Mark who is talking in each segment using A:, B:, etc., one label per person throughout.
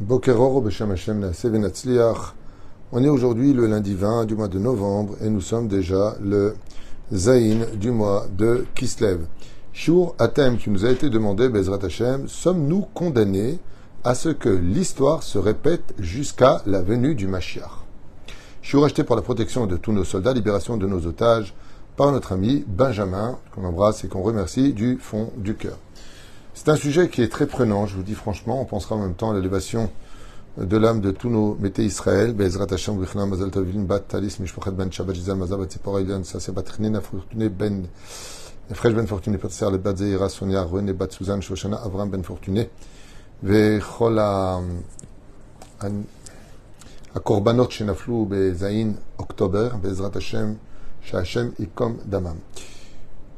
A: On est aujourd'hui le lundi 20 du mois de novembre et nous sommes déjà le Zaïn du mois de Kislev. Shur Atem qui nous a été demandé, Bezrat Hashem, sommes-nous condamnés à ce que l'histoire se répète jusqu'à la venue du Mashiach? Shur acheté pour la protection de tous nos soldats, libération de nos otages, par notre ami Benjamin, qu'on embrasse et qu'on remercie du fond du cœur. C'est un sujet qui est très prenant, je vous dis franchement. On pensera en même temps à l'élévation de l'âme de tous nos métés Israël. Bezrat Hashem, Bichna, Mazal Tavin, Bat, Talis, Mishpochet, Ben Shabbat, Gisal, Mazal, Bat Sipora, Ilian, Sasé, Bat Chnina, Fortuné, Ben, Fresh, Ben Fortuné, Patser, Le Bat Zeira, Sonia, René, Bat Suzanne, Shoshana, Avram, Ben Fortuné, וכל הקורבנות שנפלו בזין אוקטובר, בעזרת השם, שהשם ייקום דמם.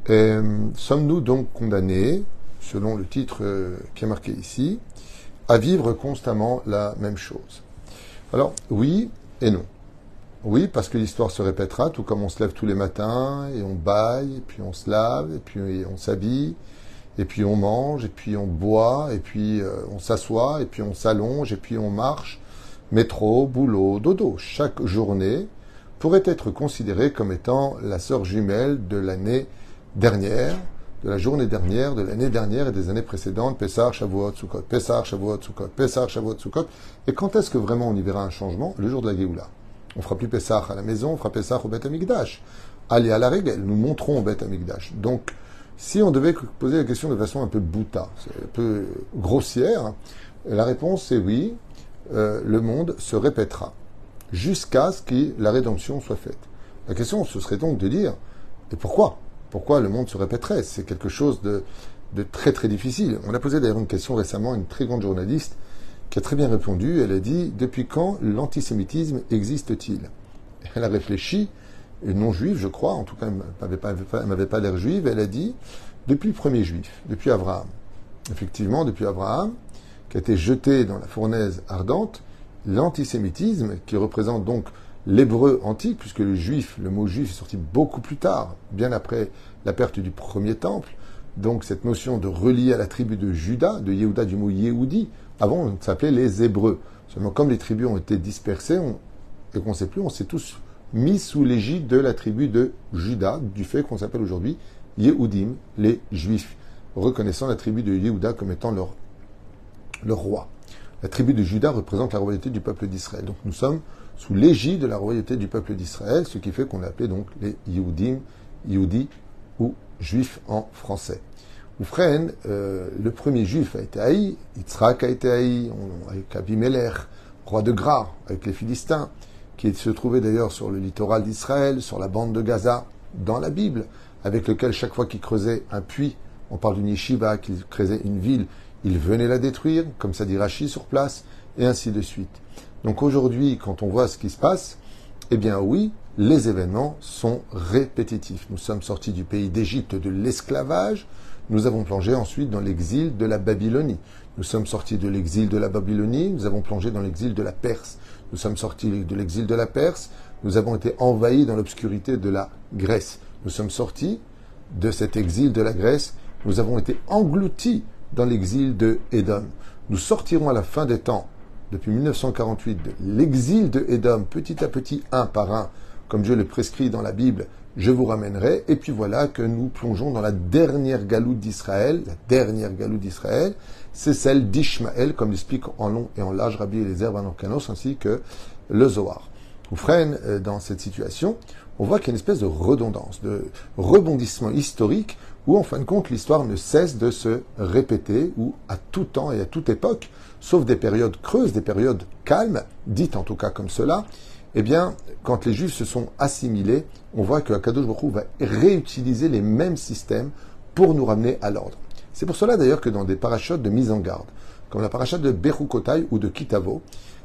A: Sommes-nous donc condamnés selon le titre euh, qui est marqué ici, à vivre constamment la même chose. Alors, oui et non. Oui, parce que l'histoire se répétera, tout comme on se lève tous les matins, et on baille, et puis on se lave, et puis on s'habille, et puis on mange, et puis on boit, et puis euh, on s'assoit, et puis on s'allonge, et puis on marche. Métro, boulot, dodo. Chaque journée pourrait être considérée comme étant la sœur jumelle de l'année dernière, de la journée dernière, de l'année dernière et des années précédentes, Pessar, Shavuot, Sukkot, Pessar, Shavuot, Sukkot, Pessar, Shavuot, Sukkot. Et quand est-ce que vraiment on y verra un changement? Le jour de la Géoula. On fera plus Pessar à la maison, on fera Pessar au Beth Amikdash. Allez à la règle, nous montrons au Beth Amikdash. Donc, si on devait poser la question de façon un peu bouta, un peu grossière, la réponse est oui, euh, le monde se répétera jusqu'à ce que la rédemption soit faite. La question, ce serait donc de dire, et pourquoi? Pourquoi le monde se répéterait C'est quelque chose de, très très difficile. On a posé d'ailleurs une question récemment à une très grande journaliste qui a très bien répondu. Elle a dit Depuis quand l'antisémitisme existe-t-il? Elle a réfléchi, non-juive, je crois, en tout cas, elle n'avait pas, l'air juive. Elle a dit Depuis le premier juif, depuis Abraham. Effectivement, depuis Abraham, qui a été jeté dans la fournaise ardente, l'antisémitisme, qui représente donc l'hébreu antique, puisque le juif, le mot juif est sorti beaucoup plus tard, bien après la perte du premier temple. Donc cette notion de relier à la tribu de Juda, de Yehuda du mot Yehudi, avant on s'appelait les Hébreux. Seulement comme les tribus ont été dispersées on, et qu'on ne sait plus, on s'est tous mis sous l'égide de la tribu de Juda, du fait qu'on s'appelle aujourd'hui Yehudim, les Juifs, reconnaissant la tribu de Yehuda comme étant leur, leur roi. La tribu de Juda représente la royauté du peuple d'Israël. Donc nous sommes sous l'égide de la royauté du peuple d'Israël, ce qui fait qu'on appelait donc les Yehudim, Yehudi ou Juifs en français. Oufren, euh, le premier juif a été haï, Yitzhak a été haï, avec Abimelech, roi de Gra, avec les Philistins, qui se trouvait d'ailleurs sur le littoral d'Israël, sur la bande de Gaza, dans la Bible, avec lequel chaque fois qu'il creusait un puits, on parle d'une yeshiva, qu'il creusait une ville, il venait la détruire, comme ça dit Rachi sur place, et ainsi de suite. Donc aujourd'hui, quand on voit ce qui se passe, eh bien oui, les événements sont répétitifs. Nous sommes sortis du pays d'Égypte de l'esclavage, nous avons plongé ensuite dans l'exil de la Babylonie. Nous sommes sortis de l'exil de la Babylonie, nous avons plongé dans l'exil de la Perse. Nous sommes sortis de l'exil de la Perse, nous avons été envahis dans l'obscurité de la Grèce. Nous sommes sortis de cet exil de la Grèce, nous avons été engloutis dans l'exil de Édom. Nous sortirons à la fin des temps depuis 1948 de l'exil de Édom, petit à petit, un par un, comme Dieu le prescrit dans la Bible, je vous ramènerai. Et puis voilà que nous plongeons dans la dernière galoute d'Israël. La dernière galoute d'Israël, c'est celle d'Ishmaël, comme l'explique en long et en large Rabbi Eliezer Van Orkanos, ainsi que le Zohar. Ou freine euh, dans cette situation, on voit qu'il y a une espèce de redondance, de rebondissement historique, où en fin de compte l'histoire ne cesse de se répéter, où à tout temps et à toute époque, sauf des périodes creuses, des périodes calmes, dites en tout cas comme cela, eh bien, quand les Juifs se sont assimilés, on voit que Akadosh Baruch va réutiliser les mêmes systèmes pour nous ramener à l'ordre. C'est pour cela d'ailleurs que dans des parachutes de mise en garde, comme la parachute de Berukotai ou de Kitavo,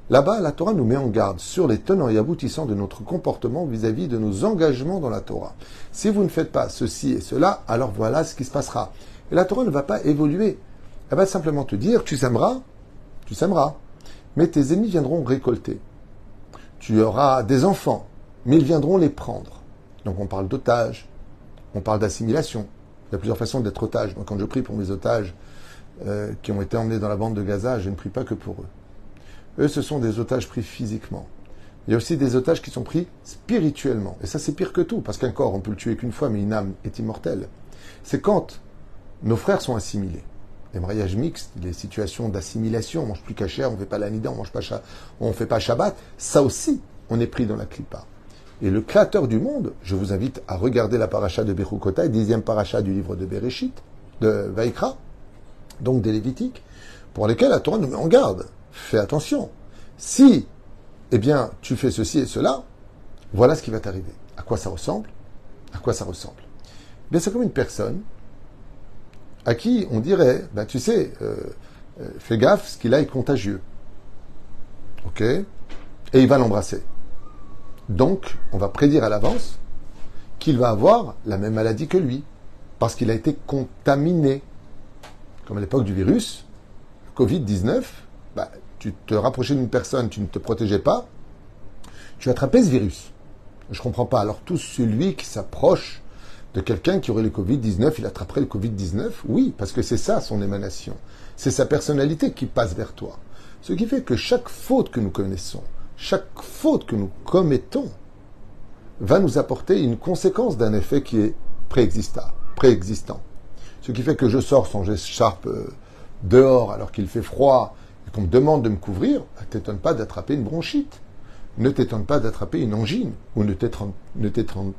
A: là-bas la Torah nous met en garde sur les tenants et aboutissants de notre comportement vis-à-vis de nos engagements dans la Torah. Si vous ne faites pas ceci et cela, alors voilà ce qui se passera. Et la Torah ne va pas évoluer. Elle va simplement te dire, tu s'aimeras, tu sèmeras, mais tes ennemis viendront récolter. Tu auras des enfants, mais ils viendront les prendre. Donc on parle d'otages, on parle d'assimilation. Il y a plusieurs façons d'être otage. Moi, quand je prie pour mes otages euh, qui ont été emmenés dans la bande de Gaza, je ne prie pas que pour eux. Eux, ce sont des otages pris physiquement. Il y a aussi des otages qui sont pris spirituellement. Et ça, c'est pire que tout, parce qu'un corps, on peut le tuer qu'une fois, mais une âme est immortelle. C'est quand nos frères sont assimilés. Les mariages mixtes, les situations d'assimilation, on mange plus cachère, on fait pas l'anida, on mange pas on fait pas Shabbat, ça aussi, on est pris dans la clipa. Et le créateur du monde, je vous invite à regarder la paracha de Bechukotai, dixième paracha du livre de Bereshit, de Vaikra, donc des Lévitiques, pour lesquels la Torah nous met en garde. Fais attention. Si, eh bien, tu fais ceci et cela, voilà ce qui va t'arriver. À quoi ça ressemble? À quoi ça ressemble? Eh Bien, c'est comme une personne à qui on dirait, ben, tu sais, euh, euh, fais gaffe, ce qu'il a est contagieux. Ok? Et il va l'embrasser. Donc, on va prédire à l'avance qu'il va avoir la même maladie que lui, parce qu'il a été contaminé. Comme à l'époque du virus, Covid-19, bah, tu te rapprochais d'une personne, tu ne te protégeais pas, tu attrapais ce virus. Je ne comprends pas. Alors tout celui qui s'approche de quelqu'un qui aurait le Covid-19, il attraperait le Covid-19 Oui, parce que c'est ça son émanation. C'est sa personnalité qui passe vers toi. Ce qui fait que chaque faute que nous connaissons, chaque faute que nous commettons va nous apporter une conséquence d'un effet qui est préexistant. Ce qui fait que je sors sans écharpe euh, dehors alors qu'il fait froid qu'on me demande de me couvrir, ne bah, t'étonne pas d'attraper une bronchite. Ne t'étonne pas d'attraper une angine ou ne t'étonne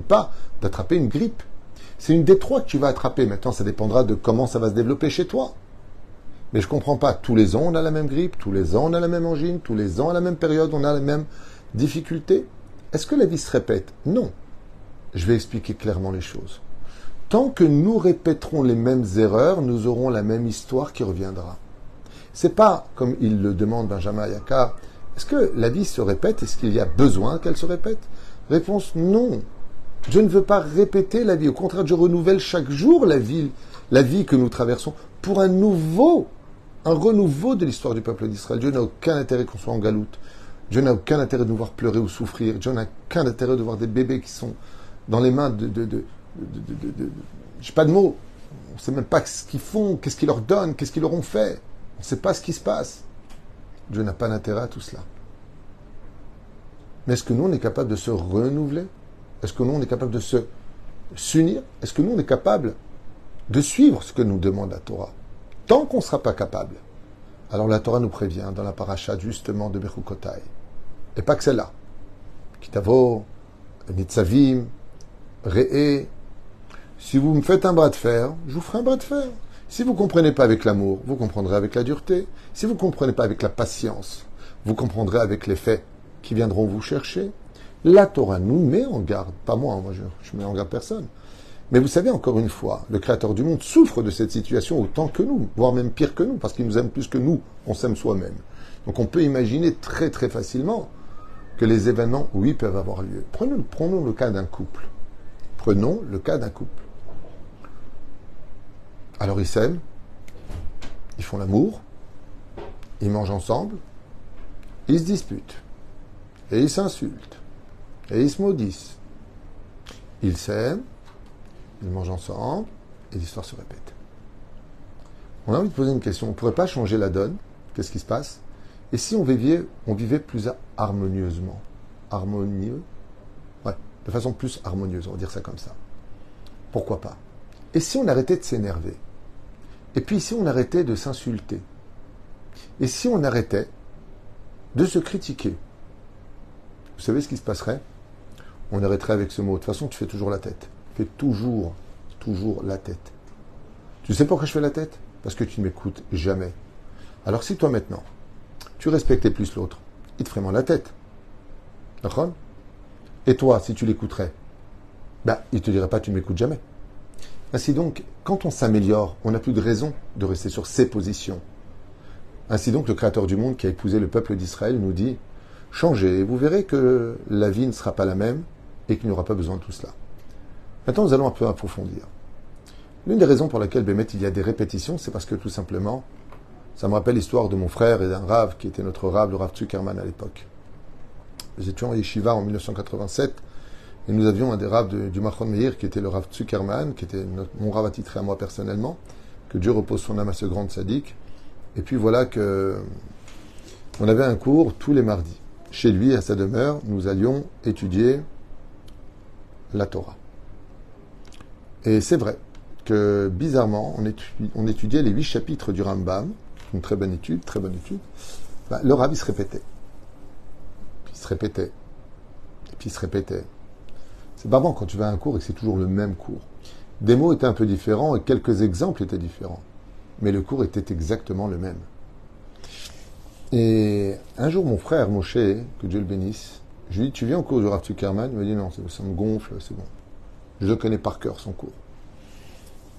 A: pas d'attraper une grippe. C'est une des trois que tu vas attraper. Maintenant, ça dépendra de comment ça va se développer chez toi. Mais je ne comprends pas. Tous les ans, on a la même grippe, tous les ans, on a la même angine, tous les ans, à la même période, on a la même difficulté. Est-ce que la vie se répète? Non. Je vais expliquer clairement les choses. Tant que nous répéterons les mêmes erreurs, nous aurons la même histoire qui reviendra. C'est pas, comme il le demande Benjamin Ayakar, est-ce que la vie se répète? Est-ce qu'il y a besoin qu'elle se répète? Réponse non. Je ne veux pas répéter la vie. Au contraire, je renouvelle chaque jour la vie, la vie que nous traversons pour un nouveau un renouveau de l'histoire du peuple d'Israël. Dieu n'a aucun intérêt qu'on soit en galoute. Dieu n'a aucun intérêt de nous voir pleurer ou souffrir. Dieu n'a aucun intérêt de voir des bébés qui sont dans les mains de... de, de, pas de mots. On ne sait même pas ce qu'ils font, qu'est-ce qu'ils leur donnent, qu'est-ce qu'ils leur ont fait. On ne sait pas ce qui se passe. Dieu n'a pas d'intérêt à tout cela. Mais est-ce que nous, on est capable de se renouveler? Est-ce que nous, on est capable de se s'unir? Est-ce que nous, on est capable de suivre ce que nous demande la Torah? Tant qu'on ne sera pas capable. Alors la Torah nous prévient dans la paracha justement de Bechukotai. Et pas que celle-là. Kitavo, Nitzavim, Re'e. Si vous me faites un bras de fer, je vous ferai un bras de fer. Si vous ne comprenez pas avec l'amour, vous comprendrez avec la dureté. Si vous ne comprenez pas avec la patience, vous comprendrez avec les faits qui viendront vous chercher. La Torah nous met en garde, pas moi, moi je, je mets en garde personne. Mais vous savez, encore une fois, le Créateur du monde souffre de cette situation autant que nous, voire même pire que nous, parce qu'il nous aime plus que nous, on s'aime soi-même. Donc on peut imaginer très très facilement que les événements, oui, peuvent avoir lieu. Prenons, prenons le cas d'un couple. Prenons le cas d'un couple. Alors ils s'aiment, ils font l'amour, ils mangent ensemble, ils se disputent, et ils s'insultent, et ils se maudissent. Ils s'aiment, ils mangent ensemble, et l'histoire se répète. On a envie de poser une question. On ne pourrait pas changer la donne Qu'est-ce qui se passe? Et si on vivait, on vivait plus harmonieusement? Harmonieux? Ouais, de façon plus harmonieuse, on va dire ça comme ça. Pourquoi pas? Et si on arrêtait de s'énerver? Et puis si on arrêtait de s'insulter Et si on arrêtait de se critiquer Vous savez ce qui se passerait? On arrêterait avec ce mot. De toute façon, tu fais toujours la tête fais toujours, toujours la tête. Tu sais pourquoi je fais la tête? Parce que tu ne m'écoutes jamais. Alors si toi maintenant, tu respectais plus l'autre, il te ferait moins la tête. Et toi, si tu l'écouterais, ben, il ne te dirait pas tu ne m'écoutes jamais. Ainsi donc, quand on s'améliore, on n'a plus de raison de rester sur ses positions. Ainsi donc, le Créateur du monde qui a épousé le peuple d'Israël nous dit, changez, et vous verrez que la vie ne sera pas la même et qu'il n'y aura pas besoin de tout cela. Maintenant, nous allons un peu approfondir. L'une des raisons pour laquelle Bémet il y a des répétitions, c'est parce que tout simplement, ça me rappelle l'histoire de mon frère et d'un rave qui était notre rave, le rave Zuckerman à l'époque. Nous étions à Yeshiva en 1987 et nous avions un des raves du Machon Meir qui était le rave Zuckerman, qui était mon rave attitré à moi personnellement. Que Dieu repose son âme à ce grand sadique. Et puis voilà que on avait un cours tous les mardis. Chez lui, à sa demeure, nous allions étudier la Torah. Et c'est vrai que bizarrement, on, étudiait les huit chapitres du Rambam, une très bonne étude, très bonne étude. Bah, le Rav, il se répétait. Puis il se répétait. Et puis il se répétait. C'est pas bon quand tu vas à un cours et que c'est toujours le même cours. Des mots étaient un peu différents et quelques exemples étaient différents. Mais le cours était exactement le même. Et un jour, mon frère Moshe, que Dieu le bénisse, je lui dis Tu viens au cours du Rav Tuckerman Il m'a dit Non, ça me gonfle, c'est bon. Je connais par cœur son cours.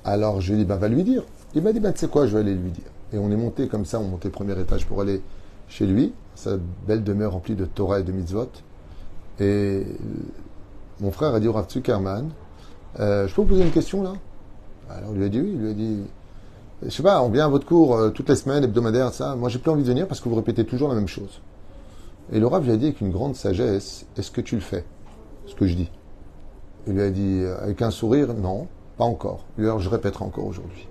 A: Alors je lui dit bah, Va lui dire. Il m'a dit bah, Tu sais quoi, je vais aller lui dire. Et on est monté comme ça, on montait au premier étage pour aller chez lui, sa belle demeure remplie de Torah et de mitzvot. Et mon frère a dit au Rav euh, Je peux vous poser une question là? Alors il lui a dit Oui, il lui a dit je sais pas, on vient à votre cours euh, toutes les semaines, hebdomadaires, ça. Moi, j'ai plus envie de venir parce que vous répétez toujours la même chose. Et le Rav lui a dit avec une grande sagesse, est-ce que tu le fais? Ce que je dis. Il lui a dit euh, avec un sourire, non, pas encore. Alors, je répéterai encore aujourd'hui.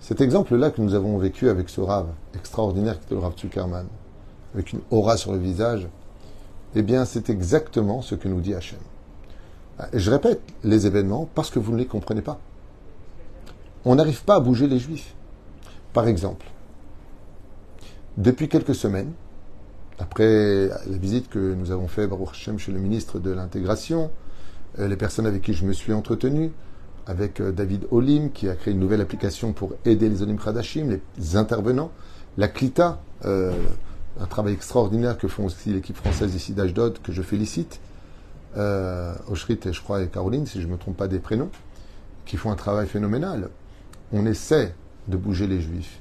A: Cet exemple-là que nous avons vécu avec ce Rav extraordinaire qui était le Rav avec une aura sur le visage, eh bien, c'est exactement ce que nous dit Hachem. Je répète les événements parce que vous ne les comprenez pas on n'arrive pas à bouger les juifs. Par exemple, depuis quelques semaines, après la visite que nous avons faite, Baruch Hashem, chez le ministre de l'Intégration, euh, les personnes avec qui je me suis entretenu, avec euh, David Olim, qui a créé une nouvelle application pour aider les Olim Kradashim, les intervenants, la CLITA, euh, un travail extraordinaire que font aussi l'équipe française ici d'Ashdod, que je félicite, euh, et je crois et Caroline, si je ne me trompe pas des prénoms, qui font un travail phénoménal on essaie de bouger les juifs.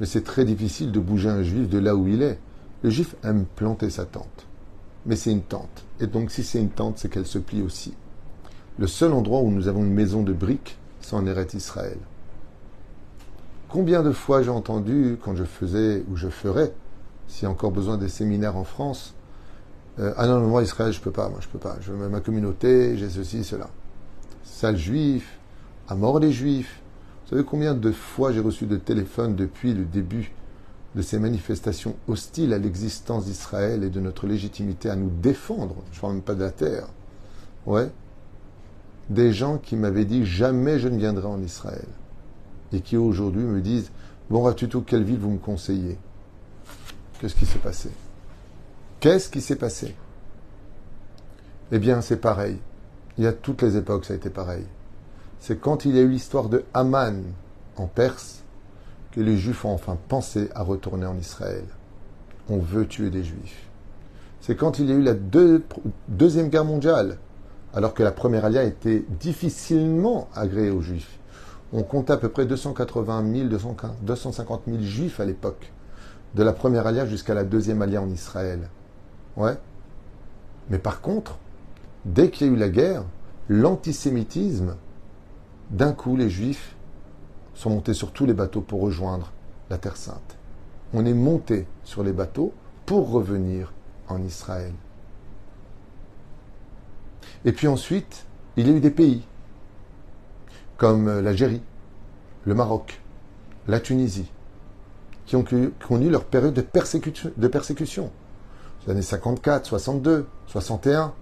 A: Mais c'est très difficile de bouger un juif de là où il est. Le juif aime planter sa tente. Mais c'est une tente. Et donc si c'est une tente, c'est qu'elle se plie aussi. Le seul endroit où nous avons une maison de briques, c'est en Israël. Combien de fois j'ai entendu, quand je faisais ou je ferais, s'il y a encore besoin des séminaires en France, euh, ah non, moi Israël, je peux pas, moi je peux pas. Je ma communauté, j'ai ceci, cela. Sale juif, à mort les juifs, vous savez combien de fois j'ai reçu de téléphones depuis le début de ces manifestations hostiles à l'existence d'Israël et de notre légitimité à nous défendre? Je ne parle même pas de la terre. Ouais. Des gens qui m'avaient dit jamais je ne viendrai en Israël. Et qui aujourd'hui me disent Bon, Ratuto, quelle ville vous me conseillez? Qu'est-ce qui s'est passé Qu'est-ce qui s'est passé? Eh bien, c'est pareil. Il y a toutes les époques, ça a été pareil c'est quand il y a eu l'histoire de Haman en Perse que les Juifs ont enfin pensé à retourner en Israël. On veut tuer des Juifs. C'est quand il y a eu la Deuxième Guerre mondiale, alors que la première alia était difficilement agréée aux Juifs. On comptait à peu près 280 000, 250 000 Juifs à l'époque, de la première alia jusqu'à la deuxième alia en Israël. Ouais. Mais par contre, dès qu'il y a eu la guerre, l'antisémitisme d'un coup, les Juifs sont montés sur tous les bateaux pour rejoindre la Terre Sainte. On est monté sur les bateaux pour revenir en Israël. Et puis ensuite, il y a eu des pays comme l'Algérie, le Maroc, la Tunisie, ont connu leur période de persécution. De persécution. Les années 54, 62, 61.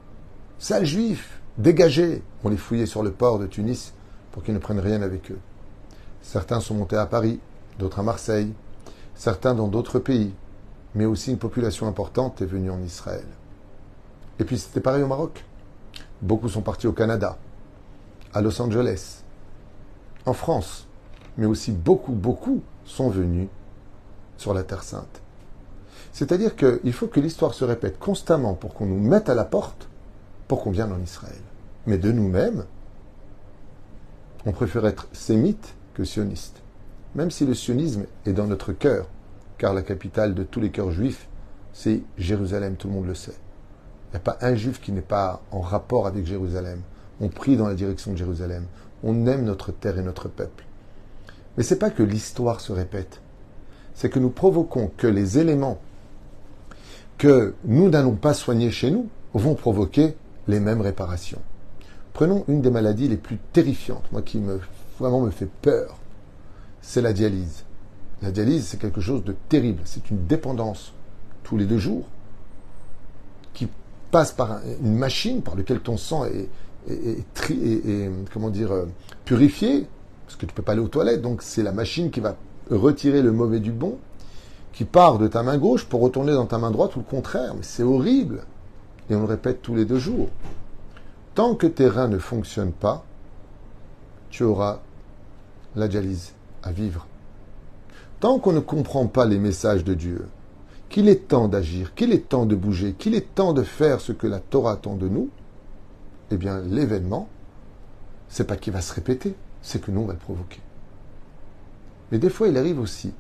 A: Sales juifs, dégagés. On les fouillait sur le port de Tunis pour qu'ils ne prennent rien avec eux. Certains sont montés à Paris, d'autres à Marseille, certains dans d'autres pays, mais aussi une population importante est venue en Israël. Et puis c'était pareil au Maroc. Beaucoup sont partis au Canada, à Los Angeles, en France, mais aussi beaucoup, beaucoup sont venus sur la Terre Sainte. C'est-à-dire qu'il faut que l'histoire se répète constamment pour qu'on nous mette à la porte, pour qu'on vienne en Israël. Mais de nous-mêmes, on préfère être sémite que sioniste. Même si le sionisme est dans notre cœur, car la capitale de tous les cœurs juifs, c'est Jérusalem, tout le monde le sait. Il n'y a pas un juif qui n'est pas en rapport avec Jérusalem. On prie dans la direction de Jérusalem. On aime notre terre et notre peuple. Mais ce n'est pas que l'histoire se répète. C'est que nous provoquons que les éléments que nous n'allons pas soigner chez nous vont provoquer les mêmes réparations. Prenons une des maladies les plus terrifiantes, moi qui me, vraiment me fait peur, c'est la dialyse. La dialyse, c'est quelque chose de terrible, c'est une dépendance tous les deux jours, qui passe par une machine par laquelle ton sang est, comment dire, euh, purifié, parce que tu ne peux pas aller aux toilettes, donc c'est la machine qui va retirer le mauvais du bon, qui part de ta main gauche pour retourner dans ta main droite ou le contraire. Mais c'est horrible. Et on le répète tous les deux jours. Tant que tes reins ne fonctionnent pas, tu auras la dialyse à vivre. Tant qu'on ne comprend pas les messages de Dieu, qu'il est temps d'agir, qu'il est temps de bouger, qu'il est temps de faire ce que la Torah attend de nous, eh bien l'événement, c'est pas qu'il va se répéter, c'est que nous on va le provoquer. Mais des fois, il arrive aussi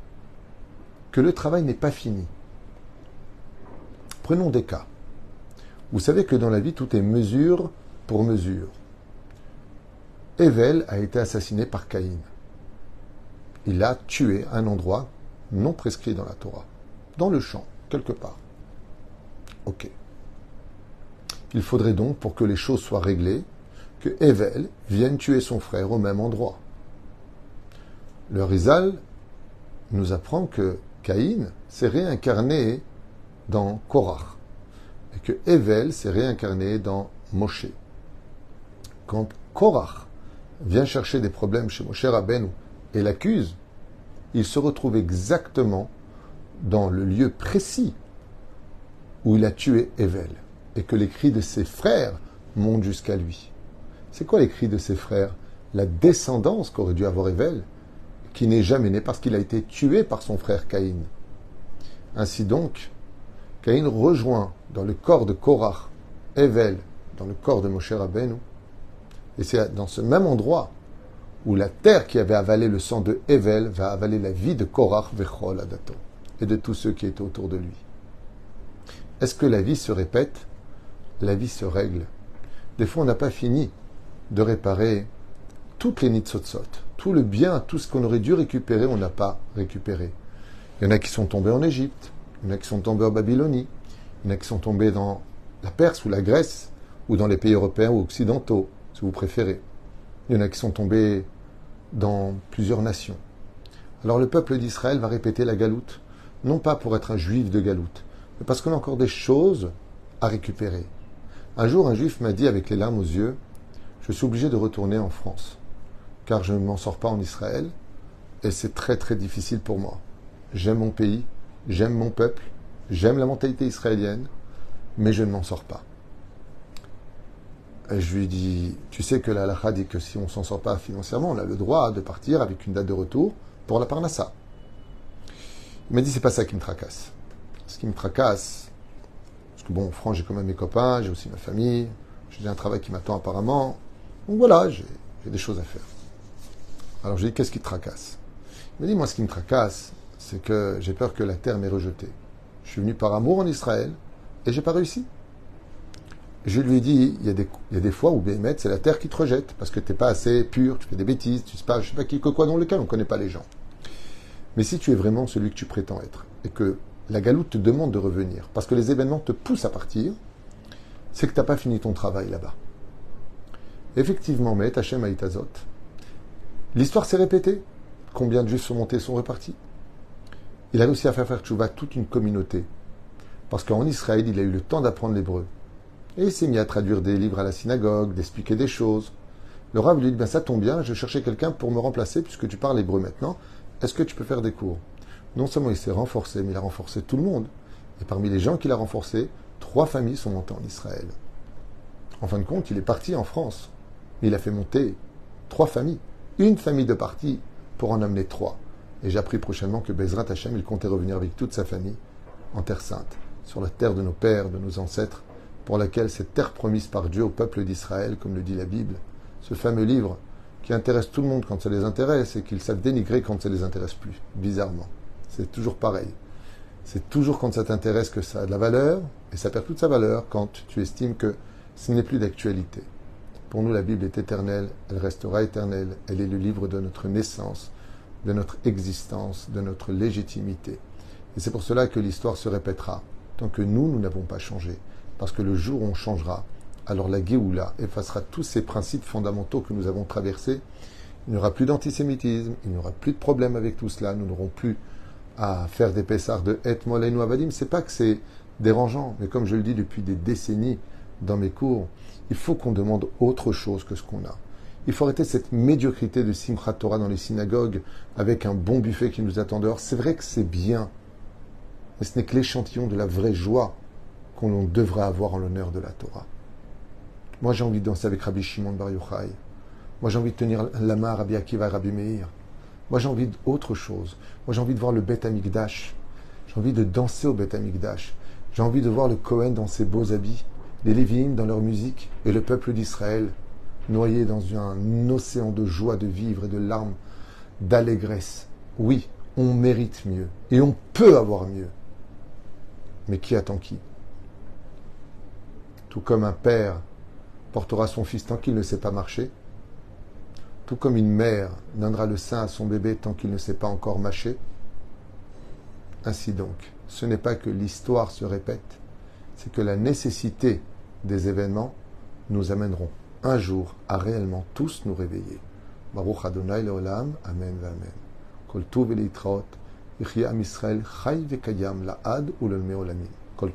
A: que le travail n'est pas fini. Prenons des cas. Vous savez que dans la vie, tout est mesure pour mesure. Evel a été assassiné par Caïn. Il a tué un endroit non prescrit dans la Torah, dans le champ, quelque part. Ok. Il faudrait donc, pour que les choses soient réglées, que Evel vienne tuer son frère au même endroit. Le Rizal nous apprend que Caïn s'est réincarné dans Korach et que Evel s'est réincarné dans Moshe. Quand Korach vient chercher des problèmes chez Moshe Rabbeinu et l'accuse, il se retrouve exactement dans le lieu précis où il a tué Evel et que les cris de ses frères montent jusqu'à lui. C'est quoi les cris de ses frères? La descendance qu'aurait dû avoir Evel qui n'est jamais né parce qu'il a été tué par son frère Caïn. Ainsi donc, Caïn rejoint dans le corps de Korach, Evel, dans le corps de Moshe Rabbeinu, et c'est dans ce même endroit où la terre qui avait avalé le sang de Evel va avaler la vie de Korach Vechol Adato et de tous ceux qui étaient autour de lui. Est-ce que la vie se répète? La vie se règle. Des fois, on n'a pas fini de réparer toutes les nitzotzot, tout le bien, tout ce qu'on aurait dû récupérer, on n'a pas récupéré. Il y en a qui sont tombés en Égypte, il y en a qui sont tombés en Babylonie, il y en a qui sont tombés dans la Perse ou la Grèce, ou dans les pays européens ou occidentaux, si vous préférez. Il y en a qui sont tombés dans plusieurs nations. Alors le peuple d'Israël va répéter la galoute, non pas pour être un juif de galoute, mais parce qu'on a encore des choses à récupérer. Un jour, un juif m'a dit avec les larmes aux yeux, je suis obligé de retourner en France car je ne m'en sors pas en Israël, et c'est très très difficile pour moi. J'aime mon pays, j'aime mon peuple, j'aime la mentalité israélienne, mais je ne m'en sors pas. Et je lui dis, tu sais que la halakha dit que si on ne s'en sort pas financièrement, on a le droit de partir avec une date de retour pour la parnassa. Il m'a dit, c'est pas ça qui me tracasse. Ce qui me tracasse, parce que bon, en France, j'ai quand même mes copains, j'ai aussi ma famille, j'ai un travail qui m'attend apparemment. Donc voilà, j'ai des choses à faire. Alors je dis, qu'est-ce qui te tracasse? Il me dit, moi, ce qui me tracasse, c'est que j'ai peur que la terre m'ait rejeté. Je suis venu par amour en Israël et j'ai pas réussi. Je lui ai dit, il y a des, il y a des fois où Béhémet, c'est la terre qui te rejette parce que tu n'es pas assez pur, tu fais des bêtises, tu sais pas, je sais pas qui, que quoi dans lequel on ne connaît pas les gens. Mais si tu es vraiment celui que tu prétends être et que la galoute te demande de revenir parce que les événements te poussent à partir, c'est que tu n'as pas fini ton travail là-bas. Effectivement, mais Hachem Aïtazot, L'histoire s'est répétée. Combien de juifs sont montés sont repartis Il a réussi à faire faire tchouva toute une communauté. Parce qu'en Israël, il a eu le temps d'apprendre l'hébreu. Et il s'est mis à traduire des livres à la synagogue, d'expliquer des choses. Le rabbin lui dit, ben ça tombe bien, je cherchais quelqu'un pour me remplacer puisque tu parles hébreu maintenant. Est-ce que tu peux faire des cours? Non seulement il s'est renforcé, mais il a renforcé tout le monde. Et parmi les gens qu'il a renforcés, trois familles sont montées en Israël. En fin de compte, il est parti en France. Il a fait monter trois familles une famille de partis pour en amener trois. Et j'appris prochainement que Bezrat Hashem, il comptait revenir avec toute sa famille en Terre Sainte, sur la terre de nos pères, de nos ancêtres, pour laquelle cette terre promise par Dieu au peuple d'Israël, comme le dit la Bible, ce fameux livre qui intéresse tout le monde quand ça les intéresse et qu'ils savent dénigrer quand ça les intéresse plus, bizarrement. C'est toujours pareil. C'est toujours quand ça t'intéresse que ça a de la valeur, et ça perd toute sa valeur quand tu estimes que ce n'est plus d'actualité. Pour nous, la Bible est éternelle, elle restera éternelle, elle est le livre de notre naissance, de notre existence, de notre légitimité. Et c'est pour cela que l'histoire se répétera, tant que nous, nous n'avons pas changé. Parce que le jour où on changera, alors la Géoula effacera tous ces principes fondamentaux que nous avons traversés. Il n'y aura plus d'antisémitisme, il n'y aura plus de problème avec tout cela, nous n'aurons plus à faire des Pessars de Et Molenu Avadim, c'est pas que c'est dérangeant, mais comme je le dis depuis des décennies dans mes cours, il faut qu'on demande autre chose que ce qu'on a. Il faut arrêter cette médiocrité de Simchat Torah dans les synagogues avec un bon buffet qui nous attend dehors. C'est vrai que c'est bien, mais ce n'est que l'échantillon de la vraie joie qu'on devra avoir en l'honneur de la Torah. Moi, j'ai envie de danser avec Rabbi Shimon Bar Yochai. Moi, j'ai envie de tenir la main à Rabbi Akiva et Rabbi Meir. Moi, j'ai envie d'autre chose. Moi, j'ai envie de voir le Bet Amikdash. J'ai envie de danser au Bet Amikdash. J'ai envie de voir le Cohen dans ses beaux habits, les Lévi'im dans leur musique et le peuple d'Israël noyé dans un océan de joie de vivre et de larmes, d'allégresse. Oui, on mérite mieux et on peut avoir mieux. Mais qui attend qui? Tout comme un père portera son fils tant qu'il ne sait pas marcher, tout comme une mère donnera le sein à son bébé tant qu'il ne sait pas encore mâcher. Ainsi donc, ce n'est pas que l'histoire se répète, c'est que la nécessité des événements nous amèneront un jour à réellement tous nous réveiller. Baruch Adonai Leolam, Amen Amen. Kol Tuv Israël, Chai Vekayam La'ad Ulolme Olamin. Kol.